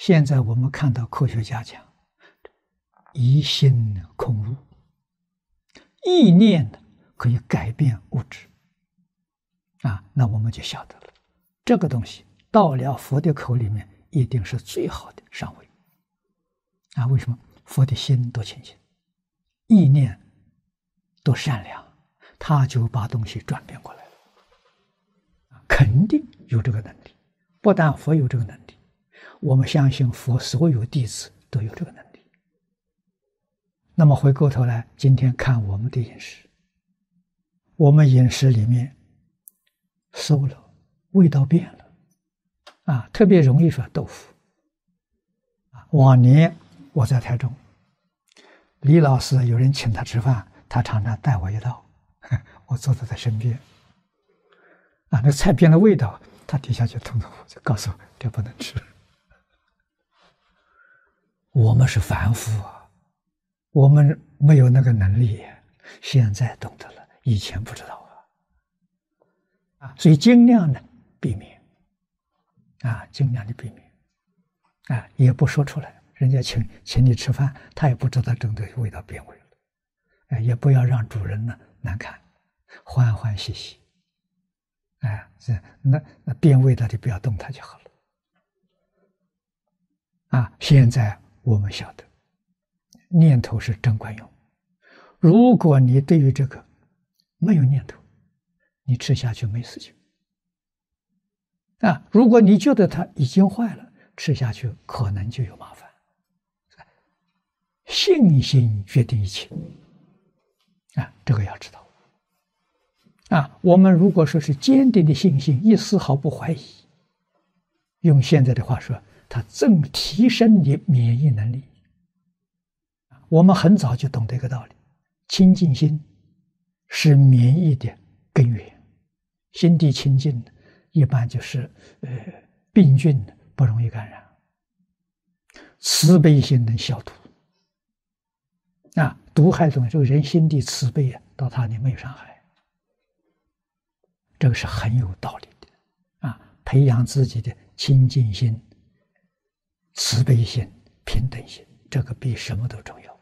现在我们看到科学家讲，疑心空入，意念呢可以改变物质啊，那我们就晓得了，这个东西到了佛的口里面，一定是最好的上位啊。为什么？佛的心多清净，意念多善良，他就把东西转变过来了，肯定有这个能力。不但佛有这个能力。我们相信佛所有弟子都有这个能力。那么回过头来，今天看我们的饮食，我们饮食里面馊了，味道变了，啊，特别容易说豆腐。往年我在台中，李老师有人请他吃饭，他常常带我一道，我坐在他身边，啊，那菜变了味道，他底下就通通就告诉我这不能吃。我们是凡夫啊，我们没有那个能力，现在懂得了，以前不知道啊，啊，所以尽量的避免，啊，尽量的避免，啊，也不说出来，人家请请你吃饭，他也不知道真的味道变味了，哎，也不要让主人呢难看，欢欢喜喜，哎，是那那变味道就不要动它就好了，啊，现在。我们晓得，念头是真管用。如果你对于这个没有念头，你吃下去没事情。啊，如果你觉得它已经坏了，吃下去可能就有麻烦。信心决定一切。啊，这个要知道。啊，我们如果说是坚定的信心，一丝毫不怀疑，用现在的话说。它正提升你免疫能力。我们很早就懂得一个道理：清净心是免疫的根源。心地清净，一般就是呃病菌不容易感染。慈悲心能消毒。啊，毒害东西，这个人心地慈悲啊，到他里没有伤害。这个是很有道理的。啊，培养自己的清净心。慈悲心、平等心，这个比什么都重要。